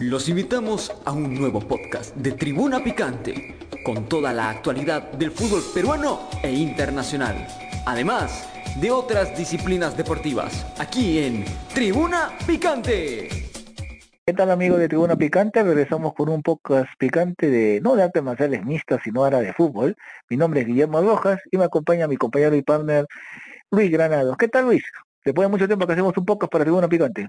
Los invitamos a un nuevo podcast de Tribuna Picante, con toda la actualidad del fútbol peruano e internacional, además de otras disciplinas deportivas, aquí en Tribuna Picante. ¿Qué tal amigos de Tribuna Picante? Regresamos con un podcast picante de, no de artes marciales mixtas, sino ahora de fútbol. Mi nombre es Guillermo Rojas y me acompaña mi compañero y partner Luis Granados. ¿Qué tal Luis? Después de mucho tiempo que hacemos un podcast para Tribuna Picante.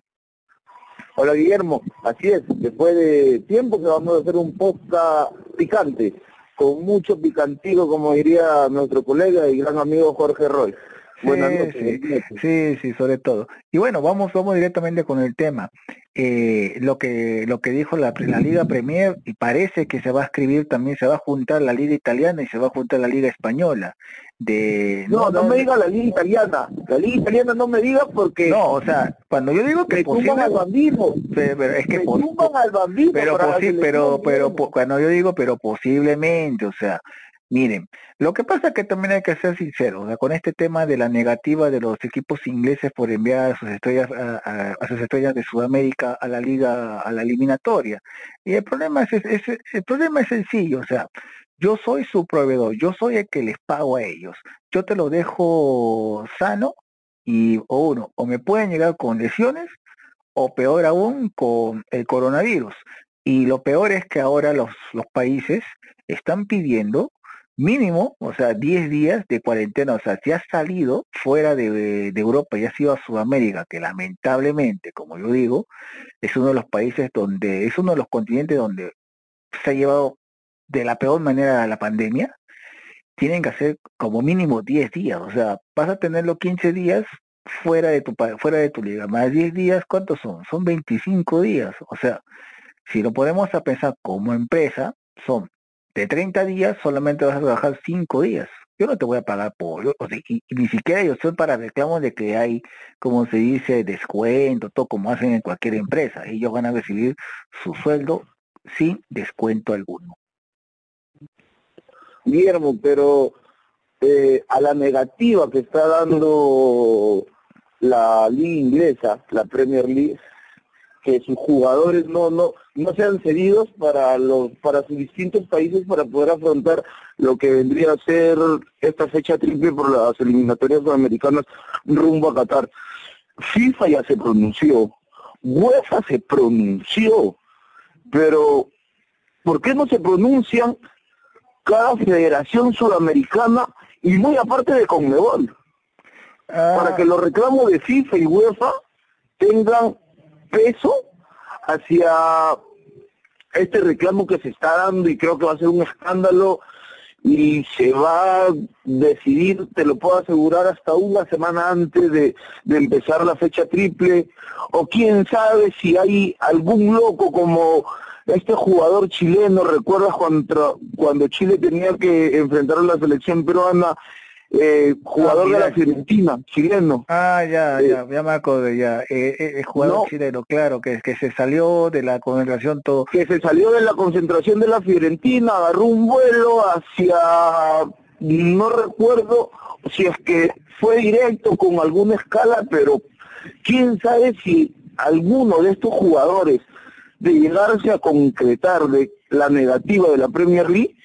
Hola Guillermo, así es, después de tiempo que vamos a hacer un podcast picante, con mucho picantico, como diría nuestro colega y gran amigo Jorge Roy. Buenas noches. Sí, sí, sobre todo. Y bueno, vamos, vamos directamente con el tema. Eh, lo que lo que dijo la, la Liga Premier y parece que se va a escribir también, se va a juntar la Liga Italiana y se va a juntar la Liga Española. De, no, no, me diga la Liga Italiana. La Liga Italiana no me diga porque... No, o sea, cuando yo digo que... posible, al bambino. Pero, es que... al bambino pero, pero, pero, cuando yo digo, pero posiblemente, o sea, Miren, lo que pasa es que también hay que ser sincero, con este tema de la negativa de los equipos ingleses por enviar a sus estrellas a, sus estrellas de Sudamérica a la liga a la eliminatoria. Y el problema es, el problema es sencillo, o sea, yo soy su proveedor, yo soy el que les pago a ellos. Yo te lo dejo sano y o uno, o me pueden llegar con lesiones o peor aún con el coronavirus. Y lo peor es que ahora los, los países están pidiendo mínimo, o sea, 10 días de cuarentena, o sea, si has salido fuera de, Europa y has ido a Sudamérica, que lamentablemente, como yo digo, es uno de los países donde, es uno de los continentes donde se ha llevado de la peor manera la pandemia, tienen que hacer como mínimo 10 días, o sea, vas a tenerlo 15 días fuera de tu fuera de tu liga, más 10 días, ¿cuántos son? Son 25 días, o sea, si lo podemos a pensar como empresa, son de 30 días solamente vas a trabajar 5 días. Yo no te voy a pagar por, o y, ni siquiera yo soy para reclamos de que hay, como se dice, descuento, todo como hacen en cualquier empresa. Ellos van a recibir su sueldo sin descuento alguno. Guillermo, pero eh, a la negativa que está dando la liga inglesa, la Premier League, que sus jugadores no no no sean cedidos para los para sus distintos países para poder afrontar lo que vendría a ser esta fecha triple por las eliminatorias sudamericanas rumbo a Qatar. FIFA ya se pronunció, UEFA se pronunció, pero ¿por qué no se pronuncian cada federación sudamericana y muy aparte de Conmebol? Para que los reclamos de FIFA y UEFA tengan peso hacia este reclamo que se está dando y creo que va a ser un escándalo y se va a decidir, te lo puedo asegurar, hasta una semana antes de, empezar la fecha triple, o quién sabe si hay algún loco como este jugador chileno, recuerdas cuando, cuando Chile tenía que enfrentar a la selección peruana eh, jugador de la Fiorentina, chileno. Ah, ya, eh, ya, ya me acuerdo, ya. Eh, eh jugador chileno, claro, que, que se salió de la concentración todo. Que se salió de la concentración de la Fiorentina, agarró un vuelo hacia, no recuerdo si es que fue directo con alguna escala, pero quién sabe si alguno de estos jugadores de llegarse a concretar de la negativa de la Premier League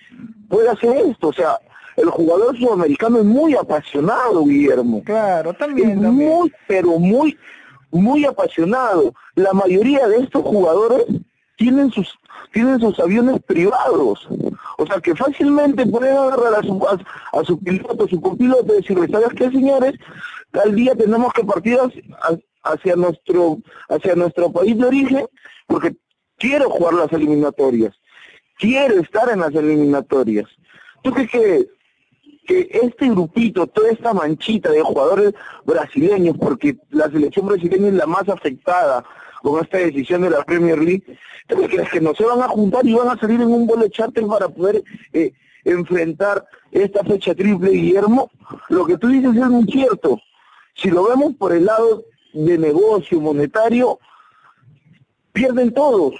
puede hacer esto, o sea, el jugador sudamericano es muy apasionado, Guillermo. Claro, también. Muy, pero muy, muy apasionado. La mayoría de estos jugadores tienen sus tienen sus aviones privados. O sea que fácilmente pueden agarrar a su, a, su piloto, a su copiloto y decirle, ¿sabes qué, señores? Tal día tenemos que partir hacia, nuestro, hacia nuestro país de origen porque quiero jugar las eliminatorias. Quiero estar en las eliminatorias. ¿Tú qué crees? Que este grupito, toda esta manchita de jugadores brasileños, porque la selección brasileña es la más afectada con esta decisión de la Premier League, crees que no se van a juntar y van a salir en un vuelo charter para poder eh, enfrentar esta fecha triple, Guillermo? Lo que tú dices es muy cierto. Si lo vemos por el lado de negocio monetario, pierden todos.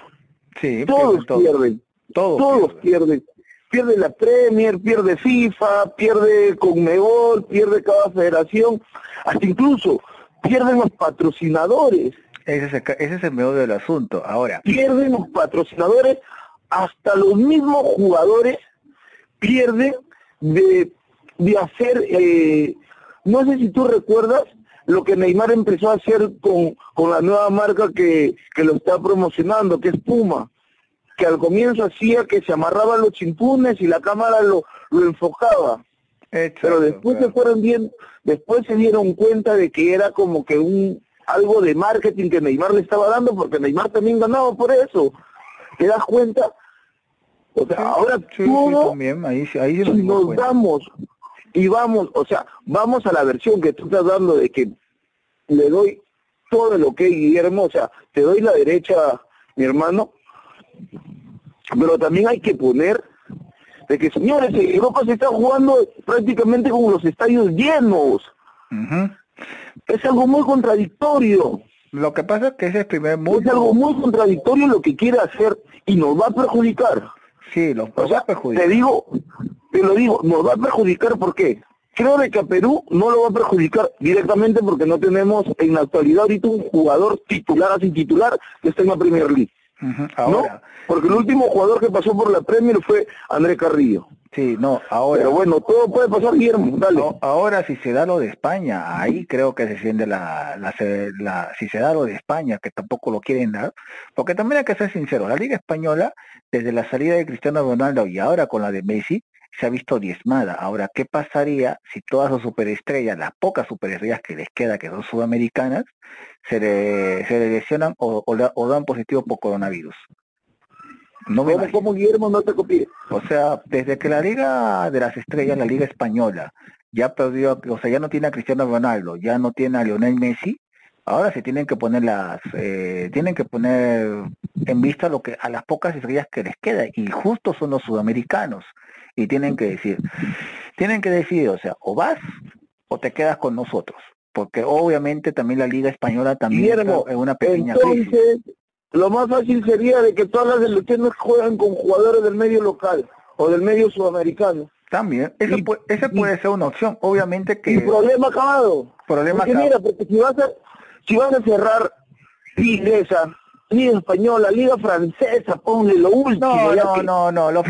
Sí, todos pierden. Todos, pierden pierde la Premier, pierde FIFA, pierde Conmebol, pierde cada federación, hasta incluso pierden los patrocinadores. Ese es, el, ese es el medio del asunto. Ahora. Pierden los patrocinadores, hasta los mismos jugadores pierden de, de hacer, eh, no sé si tú recuerdas lo que Neymar empezó a hacer con, con la nueva marca que, que lo está promocionando, que es Puma, que al comienzo hacía que se amarraban los chimpunes y la cámara lo, lo enfocaba. Pero después se fueron bien, después se dieron cuenta de que era como que un algo de marketing que Neymar le estaba dando, porque Neymar también ganaba por eso. ¿Te das cuenta? O sea, ahora todo, ahí, ahí nos damos y vamos, o sea, vamos a la versión que tú estás dando de que le doy todo lo que Guillermo, o sea, te doy la derecha, mi hermano, pero también hay que poner de que, señores, Europa se está jugando prácticamente con los estadios llenos. Es algo muy contradictorio. Lo que pasa es que ese es el primer mundo. Es algo muy contradictorio lo que quiere hacer y nos va a perjudicar. Sí, los va a perjudicar. Te digo, te lo digo, nos va a perjudicar ¿por qué? Creo de que a Perú no lo va a perjudicar directamente porque no tenemos en la actualidad ahorita un jugador titular así titular que esté en la Premier League. Ahora. Porque el último jugador que pasó por la Premier fue André Carrillo. Sí, no, ahora. Pero bueno, todo puede pasar, Guillermo, dale. ahora, si se da lo de España, ahí creo que se siente la, la, la, Si se da lo de España, que tampoco lo quieren dar, porque también hay que ser sincero, la Liga Española, desde la salida de Cristiano Ronaldo y ahora con la de Messi, se ha visto diezmada. Ahora, ¿qué pasaría si todas las superestrellas, las pocas superestrellas que les queda, que son sudamericanas, se le, se lesionan o, o, dan positivo por coronavirus? No me ¿Cómo, Guillermo no te copie? O sea, desde que la Liga de las Estrellas, la Liga Española, ya perdió, o sea, ya no tiene a Cristiano Ronaldo, ya no tiene a Lionel Messi, ahora se tienen que poner las, eh, tienen que poner en vista lo que a las pocas estrellas que les queda, y justo son los sudamericanos y tienen que decir, tienen que decir, o sea, o vas o te quedas con nosotros, porque obviamente también la Liga Española también es una pequeña entonces, Lo más fácil sería de que todas las selecciones juegan con jugadores del medio local o del medio sudamericano. También, eso puede, esa puede ser una opción, obviamente que... El problema acabado. Problema porque mira, porque si vas a, si vas a cerrar Inglesa, Liga Española, Liga Francesa, ponle lo último. No, no, no, Los,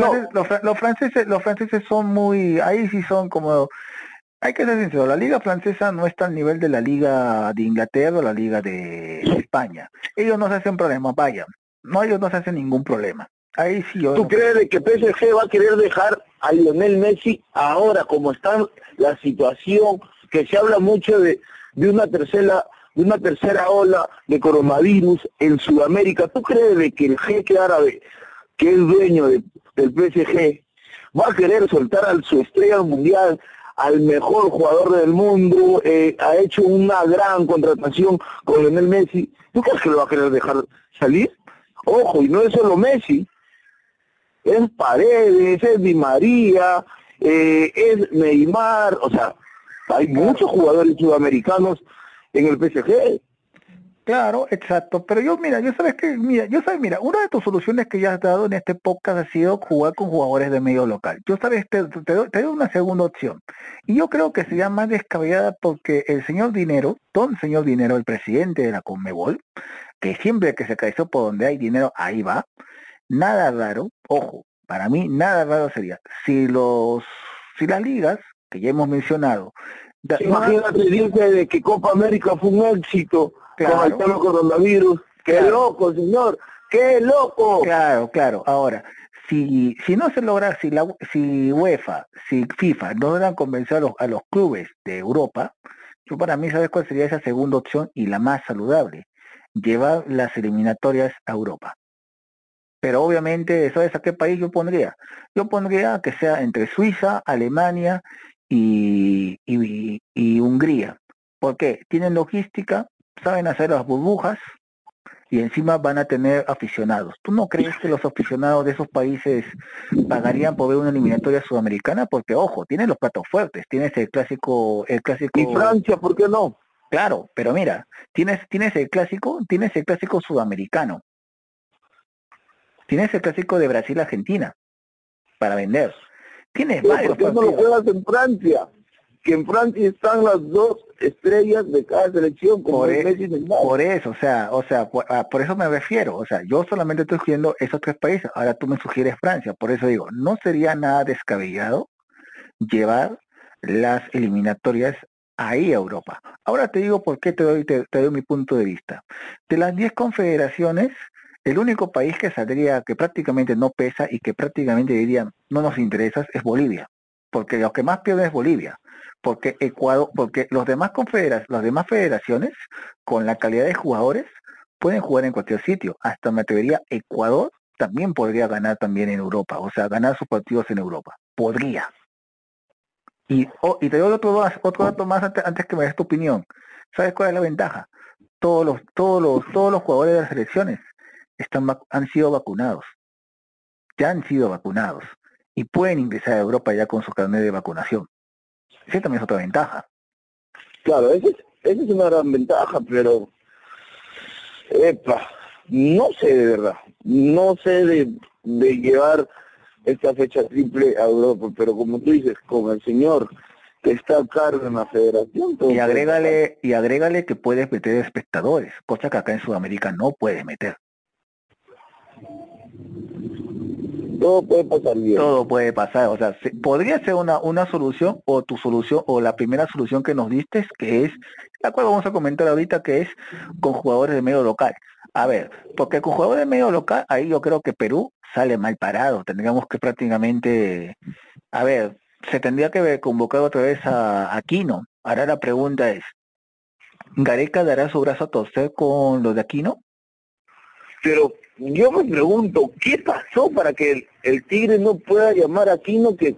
franceses, los, franceses, son muy, ahí sí son como, hay que ser sincero, la Liga Francesa no está al nivel de la Liga de Inglaterra o la Liga de España. Ellos no se hacen problema, vayan. No, ellos no se hacen ningún problema. Ahí sí yo ¿Tú crees que PSG va a querer dejar a Lionel Messi ahora como está la situación, que se habla mucho de, de una tercera de una tercera ola de coronavirus en Sudamérica, ¿tú crees de que el jeque árabe, que es dueño del PSG, va a querer soltar a su estrella mundial, al mejor jugador del mundo, eh, ha hecho una gran contratación con Lionel Messi? ¿Tú crees que lo va a querer dejar salir? Ojo, y no es solo Messi, es Paredes, es Di María, eh, es Neymar, o sea, hay muchos jugadores sudamericanos en el PSG. Claro, exacto. Pero yo, mira, yo sabes que, mira, yo sabes, mira, una de tus soluciones que ya has dado en este podcast ha sido jugar con jugadores de medio local. Yo sabes, te, te, doy, una segunda opción. Y yo creo que sería más descabellada porque el señor Dinero, don señor Dinero, el presidente de la Conmebol, que siempre que se cae por donde hay dinero, ahí va. Nada raro, ojo, para mí nada raro sería si los, si las ligas que ya hemos mencionado Imagínate, dice de que Copa América fue un éxito con el tema coronavirus. ¡Qué loco, señor! ¡Qué loco! Claro, claro. Ahora, si, si no se logra, si, la, si UEFA, si FIFA no logran convencer a los, a los clubes de Europa, yo para mí, ¿sabes cuál sería esa segunda opción y la más saludable? Llevar las eliminatorias a Europa. Pero obviamente, ¿sabes a qué país yo pondría? Yo pondría que sea entre Suiza, Alemania y, y, Hungría. porque Tienen logística, saben hacer las burbujas y encima van a tener aficionados. ¿Tú no crees que los aficionados de esos países pagarían por ver una eliminatoria sudamericana? Porque ojo, tienen los platos fuertes, tienes el clásico, el clásico. Y Francia, ¿por qué no? Claro, pero mira, tienes, tienes el clásico, tienes el clásico sudamericano. Tienes el clásico de Brasil-Argentina para vender. Tienes varios ¿Por qué no lo juegas en Francia? que en Francia están las dos estrellas de cada selección, como por, e- Messi y por eso, o sea, o sea, por, a- por eso me refiero, o sea, yo solamente estoy sugiriendo esos tres países, ahora tú me sugieres Francia, por eso digo, no sería nada descabellado llevar las eliminatorias ahí a Europa. Ahora te digo por qué te doy, te, te doy mi punto de vista. De las 10 confederaciones, el único país que saldría, que prácticamente no pesa y que prácticamente dirían no nos interesa es Bolivia, porque lo que más pierde es Bolivia, porque Ecuador, porque los demás confederaciones, las demás federaciones, con la calidad de jugadores, pueden jugar en cualquier sitio. Hasta me atrevería, Ecuador también podría ganar también en Europa, o sea, ganar sus partidos en Europa. Podría. Y, oh, y te doy otro, otro dato más antes, antes que me des tu opinión. ¿Sabes cuál es la ventaja? Todos los, todos los, todos los jugadores de las selecciones están, han sido vacunados. Ya han sido vacunados. Y pueden ingresar a Europa ya con su carnet de vacunación. Esa también es otra ventaja. Claro, esa es, esa es una gran ventaja, pero... Epa, no sé de verdad. No sé de, de llevar esta fecha triple a Europa, pero como tú dices, con el señor que está a cargo en la federación... Y agrégale, y agrégale que puedes meter espectadores, cosa que acá en Sudamérica no puedes meter. pasar. Todo puede pasar bien. Todo puede pasar, o sea, se- podría ser una, una solución o tu solución o la primera solución que nos diste que es, la cual vamos a comentar ahorita, que es con jugadores de medio local. A ver, porque con jugadores de medio local, ahí yo creo que Perú sale mal parado, tendríamos que prácticamente, a ver, se tendría que convocar otra vez a Aquino. Ahora la pregunta es, ¿Gareca dará su brazo a torcer con los de Aquino? Pero yo me pregunto, ¿qué pasó para que el, el Tigre no pueda llamar a Aquino que,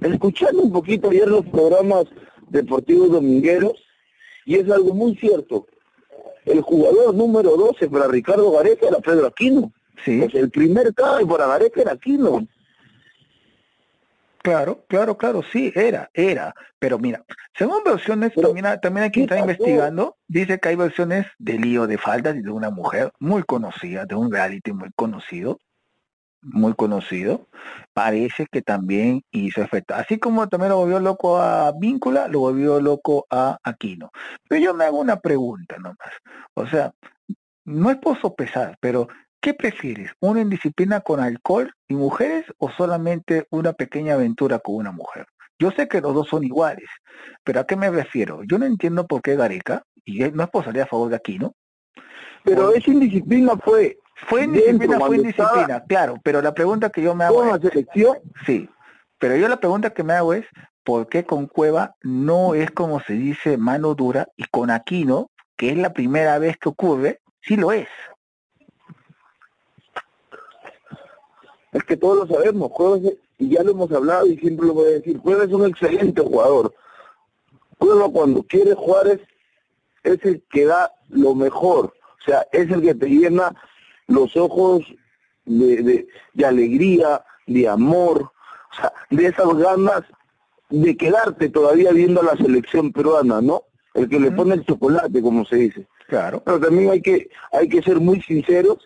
escuchando un poquito ayer los programas deportivos domingueros, y es algo muy cierto, el jugador número 12 para Ricardo Gareca era Pedro Aquino. Sí. Sea, el primer cabe para Gareca era Aquino. Claro, claro, claro, sí, era, era. Pero mira, según versiones, Pero, también, también hay que ¿qué estar pasó? investigando. Dice que hay versiones de lío de faldas y de una mujer muy conocida, de un reality muy conocido, muy conocido. Parece que también hizo efecto. Así como también lo volvió loco a Víncula, lo volvió loco a Aquino. Pero yo me hago una pregunta nomás. O sea, no es por sopesar, pero ¿qué prefieres? ¿Una indisciplina con alcohol y mujeres o solamente una pequeña aventura con una mujer? Yo sé que los dos son iguales, pero ¿a qué me refiero? Yo no entiendo por qué Gareca, y no es por salir a favor de Aquino, Pero Por- esa indisciplina fue fue dentro, indisciplina, fue estaba indisciplina, claro, pero la pregunta que yo me hago es, la selección, sí, pero yo la pregunta que me hago es, ¿por qué con Cueva no es como se dice mano dura y con Aquino, que es la primera vez que ocurre, sí lo es? Es que todos lo sabemos, Cuevas, y ya lo hemos hablado y siempre lo voy a decir, Cueva es un excelente jugador. Cueva cuando quiere jugar es, es el que da lo mejor, o sea, es el que te llena los ojos de, de, de alegría, de amor, o sea, de esas ganas de quedarte todavía viendo a la selección peruana, ¿no? El que le pone el chocolate, como se dice. Claro, Pero también hay que, hay que ser muy sinceros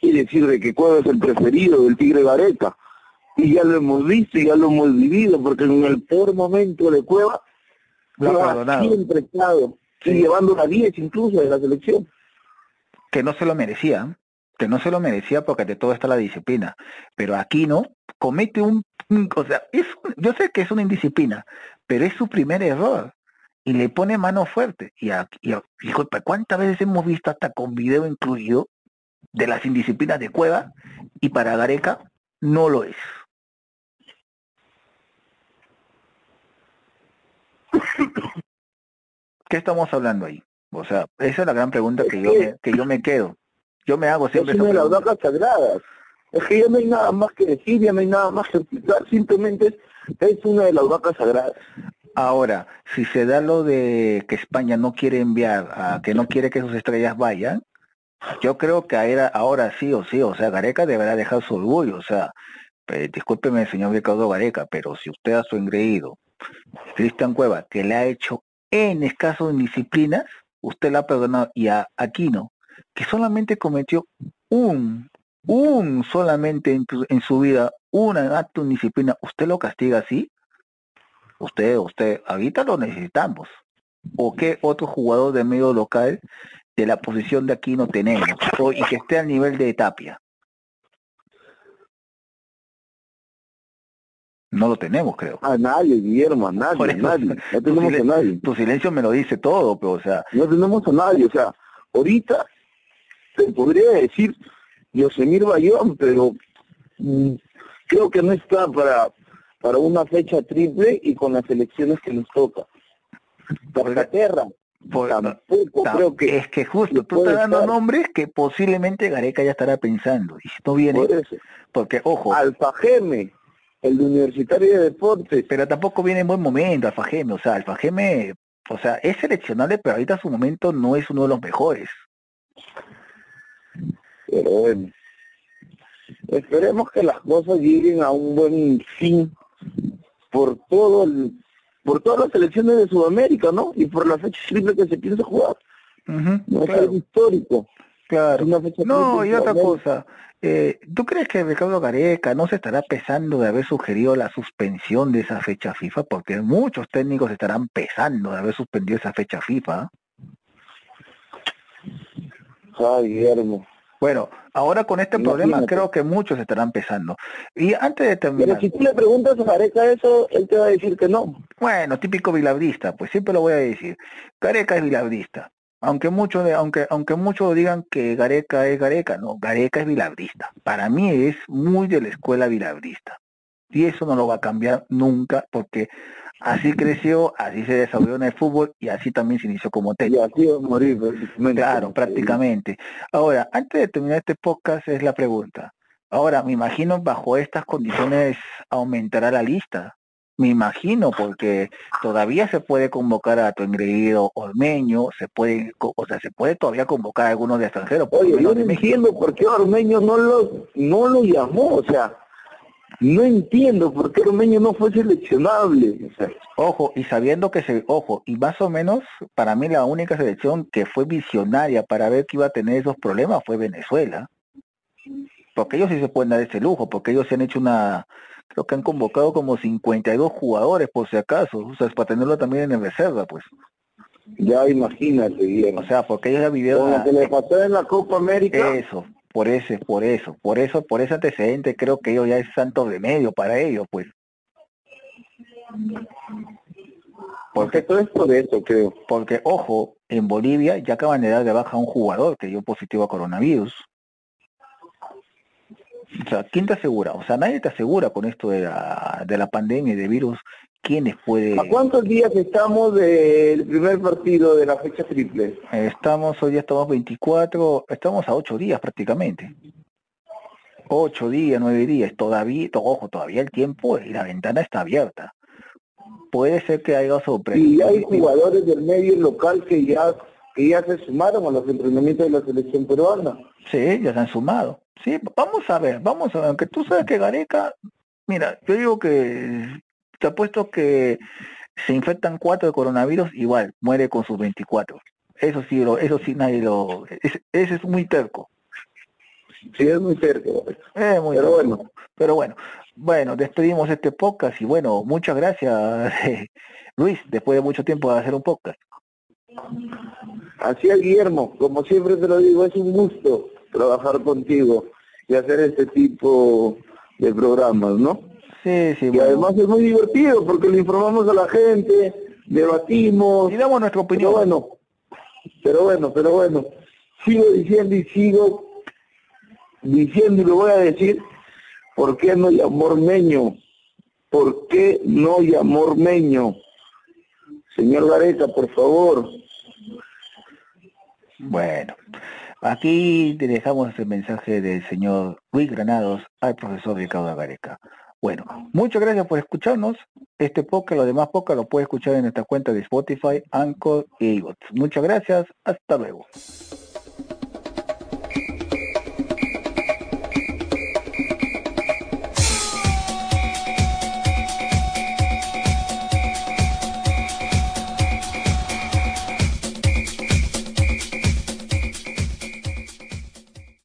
y decir de que Cueva es el preferido del Tigre Gareca. Y ya lo hemos visto y ya lo hemos vivido, porque en el peor momento de Cueva, lo ha Cueva perdonado. siempre estado, Sí. y llevando la 10 incluso de la selección. que no se lo merecía, que no se lo merecía porque de todo está la disciplina, pero aquí no comete un, o sea, es, yo sé que es una indisciplina, pero es su primer error y le pone mano fuerte y, a- y a- ¿cuántas veces hemos visto hasta con video incluido de las indisciplinas de Cueva y para Gareca no lo es? ¿Qué estamos hablando ahí? O sea, esa es la gran pregunta que yo me, que yo me quedo. Yo me hago Es siempre una esa de las vacas sagradas. Es que ya no hay nada más que decir, ya no hay nada más que explicar, simplemente es, es una de las vacas sagradas. Ahora, si se da lo de que España no quiere enviar, a, que no quiere que sus estrellas vayan, yo creo que ahora, ahora sí o sí, o sea, Gareca deberá dejar su orgullo, o sea, discúlpeme señor Ricardo Gareca, pero si usted a su engreído, Cristian Cueva, que le ha hecho en escaso indisciplinas, usted la ha perdonado, y a Aquino, que solamente cometió un, un solamente en, en su vida, un acto de indisciplina, ¿usted lo castiga así? usted, usted, ahorita lo necesitamos. ¿O qué otro jugador de medio local de la posición de aquí no tenemos? O, y que esté al nivel de Tapia. No lo tenemos, creo. A nadie, Guillermo, a nadie, a nadie. No tenemos a nadie. Tu silencio me lo dice todo, pero o sea... No tenemos a nadie, o sea, ahorita te podría decir Yosemir Bayón, pero mm, creo que no está para para una fecha triple y con las elecciones que nos toca. Inglaterra, tampoco creo que... Es que justo, tú estás dando nombres que posiblemente Gareca ya estará pensando. Y si no viene... Porque, ojo... Alfa Geme, el Universitario de Deportes. Pero tampoco viene en buen momento Alfa Geme. O sea, Alfa Geme, o sea, es seleccionable, pero ahorita su momento no es uno de los mejores. Pero bueno, esperemos que las cosas lleguen a un buen fin por todo por todas las selecciones de Sudamérica, ¿no? Y por la fecha triple que se piensa jugar. no es algo histórico. Claro. No, y otra cosa. Eh, ¿Tú crees que Ricardo Gareca no se estará pesando de haber sugerido la suspensión de esa fecha FIFA? Porque muchos técnicos estarán pesando de haber suspendido esa fecha FIFA. Ay, Guillermo. Bueno, ahora con este problema creo que muchos estarán empezando. Y antes de terminar... Pero si tú le preguntas a Gareca eso, él te va a decir que no. Bueno, típico vilabrista, pues siempre lo voy a decir. Gareca es vilabrista. Aunque muchos aunque aunque muchos digan que Gareca es Gareca, no, Gareca es vilabrista. Para mí es muy de la escuela vilabrista. Y eso no lo va a cambiar nunca porque Así creció, así se desarrolló en el fútbol y así también se inició como técnico. Y así va a morir. Claro, prácticamente. Ahora, antes de terminar este podcast es la pregunta. Ahora, me imagino bajo estas condiciones aumentará la lista. Me imagino porque todavía se puede convocar a tu engreído Ormeño, se puede, o sea, se puede todavía convocar a algunos de extranjeros. Oye, yo no entiendo por qué Ormeño no lo, no lo llamó, o sea, no entiendo por qué Romeño no fue seleccionable. Ojo, y sabiendo que se, ojo, y más o menos para mí la única selección que fue visionaria para ver que iba a tener esos problemas fue Venezuela. Porque ellos sí se pueden dar ese lujo, porque ellos se han hecho una, creo que han convocado como 52 jugadores por si acaso, o sea, es para tenerlo también en reserva, pues. Ya imagínate, bien. O sea, porque ellos ya vivieron... Como que le pasó en la Copa América. Eso, por ese, por eso, por eso, por ese antecedente creo que ellos ya es santo de medio para ellos, pues. Porque todo es por eso, creo. Porque, ojo, en Bolivia ya acaban de dar de baja a un jugador que dio positivo a coronavirus. O sea, ¿quién te asegura? O sea, nadie te asegura con esto de la, de la pandemia y de virus quiénes puede... ¿A cuántos días estamos del primer partido de la fecha triple? Estamos, hoy ya estamos 24, estamos a 8 días prácticamente. 8 días, 9 días, todavía, ojo, todavía el tiempo y la ventana está abierta. Puede ser que haya sorpresa. Y hay jugadores del medio local que ya que ya se sumaron a los entrenamientos de la selección peruana. Sí, ya se han sumado. Sí, vamos a ver, vamos a ver, aunque tú sabes que Gareca, mira, yo digo que te apuesto que se infectan cuatro de coronavirus, igual, muere con sus 24. Eso sí, lo, eso sí nadie lo... ese es muy terco. Sí, es muy terco. muy pero bueno. Pero bueno, bueno, despedimos este podcast y bueno, muchas gracias, Luis, después de mucho tiempo de hacer un podcast. Así es, Guillermo, como siempre te lo digo, es un gusto trabajar contigo y hacer este tipo de programas, ¿no? Sí, sí. Y además es muy divertido porque le informamos a la gente, debatimos. Y damos nuestra opinión. Pero bueno, pero bueno, pero bueno. Sigo diciendo y sigo diciendo y lo voy a decir, ¿por qué no llamó Ormeño? ¿Por qué no llamó Ormeño? Señor Gareca, por favor. Bueno, aquí te dejamos el mensaje del señor Luis Granados al profesor Ricardo Gareca. Bueno, muchas gracias por escucharnos. Este podcast, lo demás podcast, lo puedes escuchar en nuestra cuenta de Spotify, Anchor y Muchas gracias. Hasta luego.